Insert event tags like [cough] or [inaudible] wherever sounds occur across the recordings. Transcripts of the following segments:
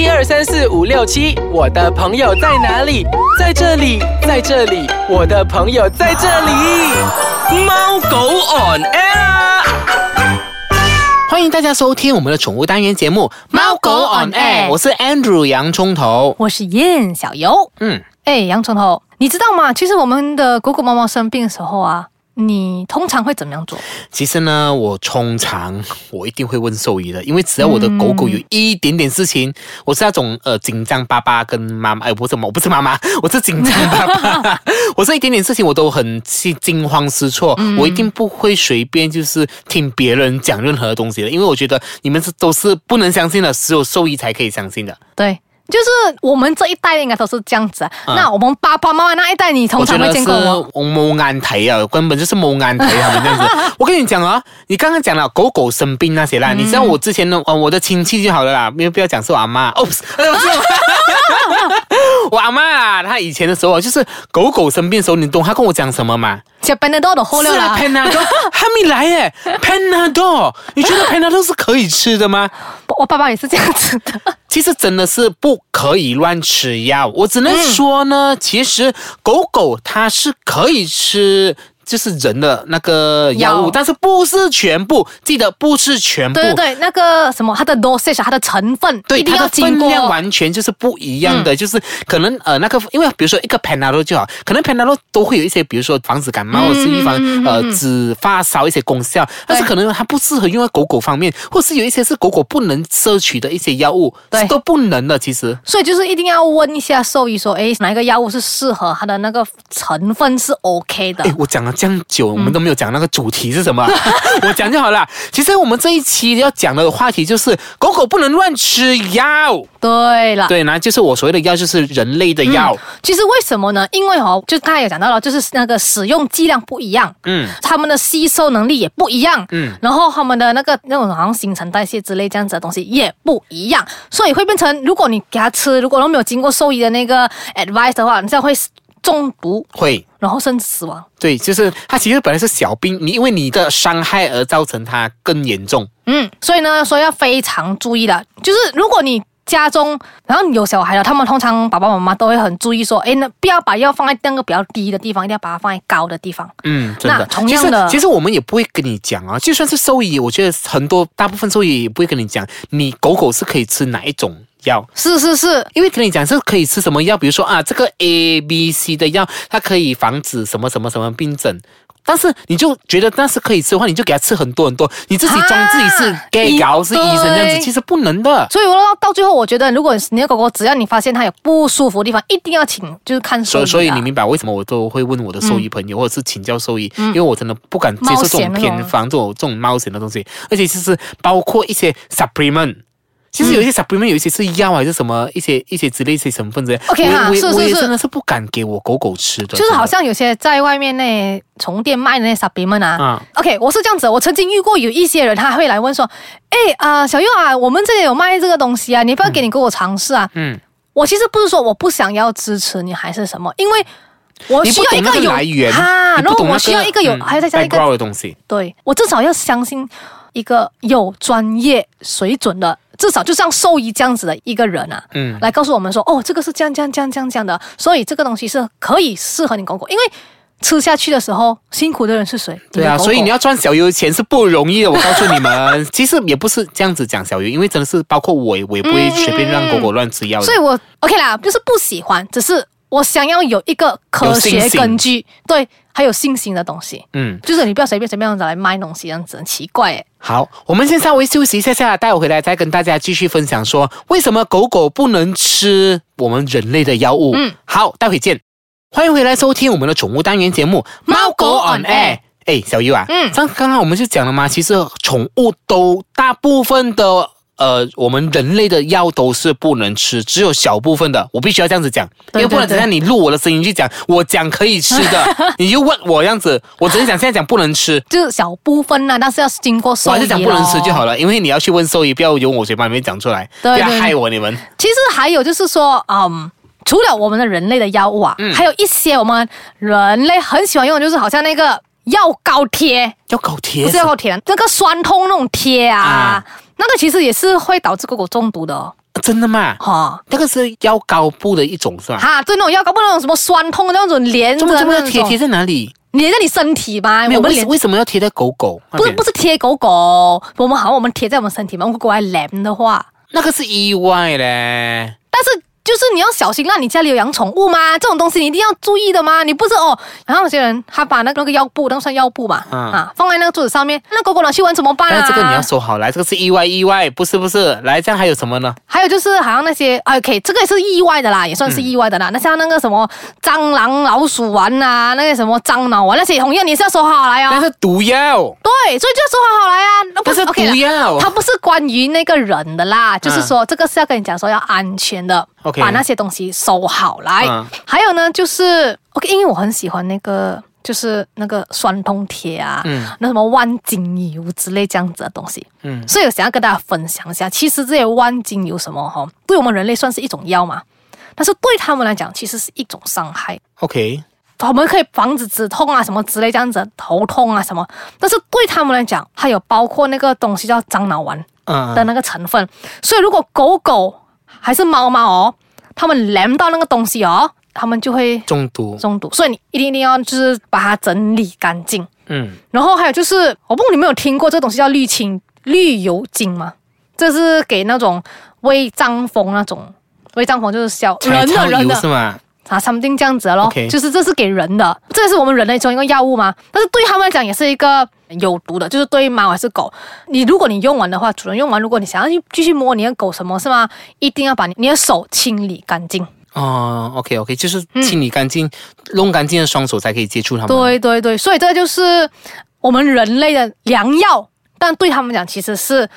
一二三四五六七，我的朋友在哪里？在这里，在这里，我的朋友在这里。猫狗 on air 啊。欢迎大家收听我们的宠物单元节目《猫狗 on air》，我是 Andrew 洋葱头。我是燕小游。嗯，哎，洋葱头，你知道吗？其实我们的狗狗、猫猫生病的时候啊，你通常会怎么样做？其实呢，我通常我一定会问兽医的，因为只要我的狗狗有一点点事情，我是那种呃紧张巴巴跟妈妈，哎，不是我不是妈妈，[laughs] 我是紧张巴巴，我是一点点事情我都很惊惊慌失措，我一定不会随便就是听别人讲任何东西的，因为我觉得你们是都是不能相信的，只有兽医才可以相信的。对，就是我们这一代应该都是这样子啊。那我们爸爸妈妈那一代，你通常会见过我。我蒙安台啊，根本就是摸眼台他们这样子。[laughs] 我跟你讲啊，你刚刚讲了狗狗生病那些啦，你知道我之前的，呃，我的亲戚就好了啦，没有必要讲是我阿妈。哦，不是我阿妈啊，她以前的时候啊，就是狗狗生病的时候，你懂她跟我讲什么吗？吃 b e n 的后是啊料啦。，Panadol [laughs] 还没来耶，Panadol，你觉得 Panadol 是可以吃的吗？[laughs] 我爸爸也是这样子的。其实真的是不可以乱吃药。我只能说呢，其实狗狗它是可以吃。就是人的那个药物，但是不是全部，记得不是全部。对对对，那个什么，它的 dosage，它的成分对，一定它要经过。的分量完全就是不一样的，就是可能呃那个，因为比如说一个 Panadol 就好，可能 Panadol 都会有一些，比如说防止感冒，或者是预防呃止发烧一些功效，但是可能它不适合用在狗狗方面，或是有一些是狗狗不能摄取的一些药物，对是都不能的。其实所以就是一定要问一下兽医说，哎，哪一个药物是适合它的那个成分是 OK 的哎，。我讲了这样久，我们都没有讲那个主题是什么，[laughs] 我讲就好了。其实我们这一期要讲的话题就是狗狗不能乱吃药。对了，对，那就是我所谓的药，就是人类的药。其实为什么呢？因为哦，就刚才也讲到了，就是那个使用剂量不一样，嗯，他们的吸收能力也不一样，嗯，然后他们的那个那种好像新陈代谢之类这样子的东西也不一样，所以会变成，如果你给它吃，如果都没有经过兽医的那个 advice 的话，你这样会中毒，会。然后甚至死亡。对，就是它其实本来是小病，你因为你的伤害而造成它更严重。嗯，所以呢，所以要非常注意的。就是如果你家中，然后你有小孩了，他们通常爸爸妈妈都会很注意说，哎，那不要把药放在那个比较低的地方，一定要把它放在高的地方。嗯，真的那。同样的其实其实我们也不会跟你讲啊，就算是兽医，我觉得很多大部分兽医也不会跟你讲，你狗狗是可以吃哪一种药。是是是，因为跟你讲是可以吃什么药，比如说啊，这个 A、B、C 的药，它可以防止什么什么什么病症。但是你就觉得那是可以吃的话，你就给它吃很多很多，你自己装自己是啊 gay 搞是医生这样子，其实不能的。所以我到到最后，我觉得如果你的狗狗只要你发现它有不舒服的地方，一定要请就是看兽医、啊。所以所以你明白为什么我都会问我的兽医朋友，或者是请教兽医，因为我真的不敢接受这种偏方、这种这种冒险的东西，而且其实包括一些 supplement。其实有一些 supplement 有一些是药还是什么一些一些之类一些成分之类 OK 哈我也是是是我也真的是不敢给我狗狗吃的，就是好像有些在外面那宠物店卖的那 supplement 啊。啊 OK，我是这样子，我曾经遇过有一些人，他会来问说，哎啊、小佑啊，我们这里有卖这个东西啊，你要不要给你给我尝试啊？嗯，我其实不是说我不想要支持你还是什么，因为我需要一个有来源，哈，然后我需要一个有，嗯还要再加一个的东西。对我至少要相信一个有专业水准的，至少就像兽医这样子的一个人啊，嗯来告诉我们说，哦，这个是这样这样这样这样这样的，所以这个东西是可以适合你狗狗，因为吃下去的时候辛苦的人是谁？对啊，狗狗所以你要赚小油钱是不容易的，我告诉你们。其实也不是这样子讲小鱼，因为真的是包括我，我也不会随便让狗狗乱吃药的。所以我 OK 啦，就是不喜欢，只是我想要有一个科学根据，对，还有信心的东西。嗯，就是你不要随便随便这样子来卖东西，这样子很奇怪诶。好，我们先稍微休息一下下，待会回来再跟大家继续分享说为什么狗狗不能吃我们人类的药物。嗯，好，待会见。欢迎回来收听我们的宠物单元节目《猫狗 on air 哎，小优啊，嗯像刚刚我们就讲了嘛，其实宠物都大部分的呃，我们人类的药都是不能吃，只有小部分的，我必须要这样子讲，对因为不然对等下你录我的声音去讲，我讲可以吃的，[laughs] 你就问我这样子，我只是讲现在讲不能吃。就是小部分啦，但是要经过兽医我还是讲不能吃就好了。因为你要去问兽医，不要由我嘴巴里面讲出来，不要害我你们。其实还有就是说，嗯。除了我们的人类的药物啊，嗯还有一些我们人类很喜欢用的，就是好像那个药膏贴，药膏贴不是药膏贴，那个酸痛那种贴啊，啊那个其实也是会导致狗狗中毒的哦。真的吗？哈。那个是药膏布的一种是吧？哈，对那种药膏，布那种什么酸痛的那种连着怎么怎么那种，要贴贴在哪里？粘在你身体吧？没有，为我们连为什么要贴在狗狗？不是不是贴狗狗，我们好我们贴在我们身体嘛，如果狗来连的话，那个是意外嘞。但是就是你要小心啦，你家里有养宠物吗？这种东西你一定要注意的吗？你不是哦。然后有些人他把那个那个药布，那个算药布嘛，嗯啊，放在那个桌子上面，那狗狗拿去闻怎么办啊？这个你要说好来，这个是意外，意外不是不是。来，这样还有什么呢？还有就是好像那些啊 OK，这个也是意外的啦，也算是意外的啦。那像那个什么蟑螂、老鼠丸呐、那个什么樟脑丸那些，同样你是要收好来啊。那是毒药，对，所以就要收好好来啊。那不那是毒的药。它不是关于那个人的啦，就是说这个是要跟你讲说要安全的 OK 把那些东西收好来。嗯。还有呢，就是 OK，因为我很喜欢那个就是那个酸痛贴啊，嗯。那什么万金油之类这样子的东西，嗯。所以我想要跟大家分享一下，其实这些万金油什么哈，对我们人类算是一种药嘛，但是对他们来讲，其实是一种伤害。OK，我们可以防止止痛啊，什么之类这样子，头痛啊什么。但是对他们来讲，它有包括那个东西叫樟脑丸嗯。的那个成分，所以如果狗狗还是猫猫哦，它们连到那个东西哦，它们就会中毒。中毒。所以你一定一定要就是把它整理干净。嗯，然后还有就是，我不知道你没有听过这个东西叫滤清绿油精吗？这是给那种胃胀风那种，胃胀风就是小人的人的是吗？啊，something 这样子的咯。就是这是给人的，这是我们人类中一个药物嘛，但是对他们来讲也是一个有毒的，就是对猫还是狗，你如果你用完的话，主人用完，如果你想要去继续摸你的狗什么是吗？一定要把你你的手清理干净。哦，OK OK，就是清理干净、弄干净的双手才可以接触它们。，对对对，所以这就是我们人类的良药，但对他们讲其实是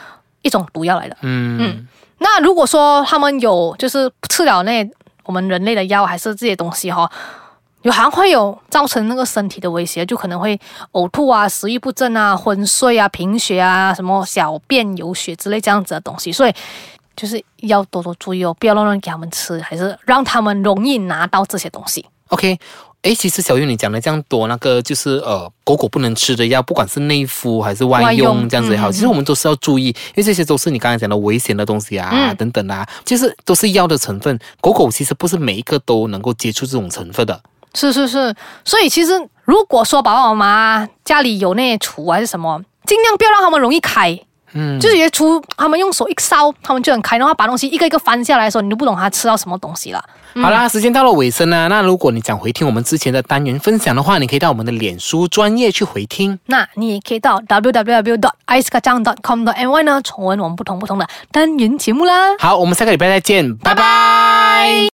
一种毒药来的。嗯。那如果说他们有就是吃了那我们人类的药，还是这些东西哈、有好像会有造成那个身体的威胁，就可能会呕吐啊、食欲不振啊、昏睡啊、贫血啊、什么小便有血之类这样子的东西，所以就是要多多注意哦，不要乱乱给他们吃，还是让他们容易拿到这些东西。，OK。诶，其实小玉你讲的这样多，那个就是呃，狗狗不能吃的药，不管是内服还是外外用用这样子也好，嗯其实我们都是要注意，因为这些都是你刚才讲的危险的东西啊，嗯等等啊，就是都是药的成分。狗狗其实不是每一个都能够接触这种成分的。是是是，所以其实如果说爸爸妈妈家里有那些厨还是什么，尽量不要让他们容易开。嗯，就是有些厨，他们用手一烧，他们就很开，然后把东西一个一个翻下来的时候，你都不懂他吃到什么东西了。好啦，时间到了尾声啦。那如果你想回听我们之前的单元分享的话，你可以到我们的脸书专业去回听。那你也可以到 www dot i c e k a j a n g dot com dot my 呢，重温我们不同不同的单元节目啦。好，我们下个礼拜再见，拜拜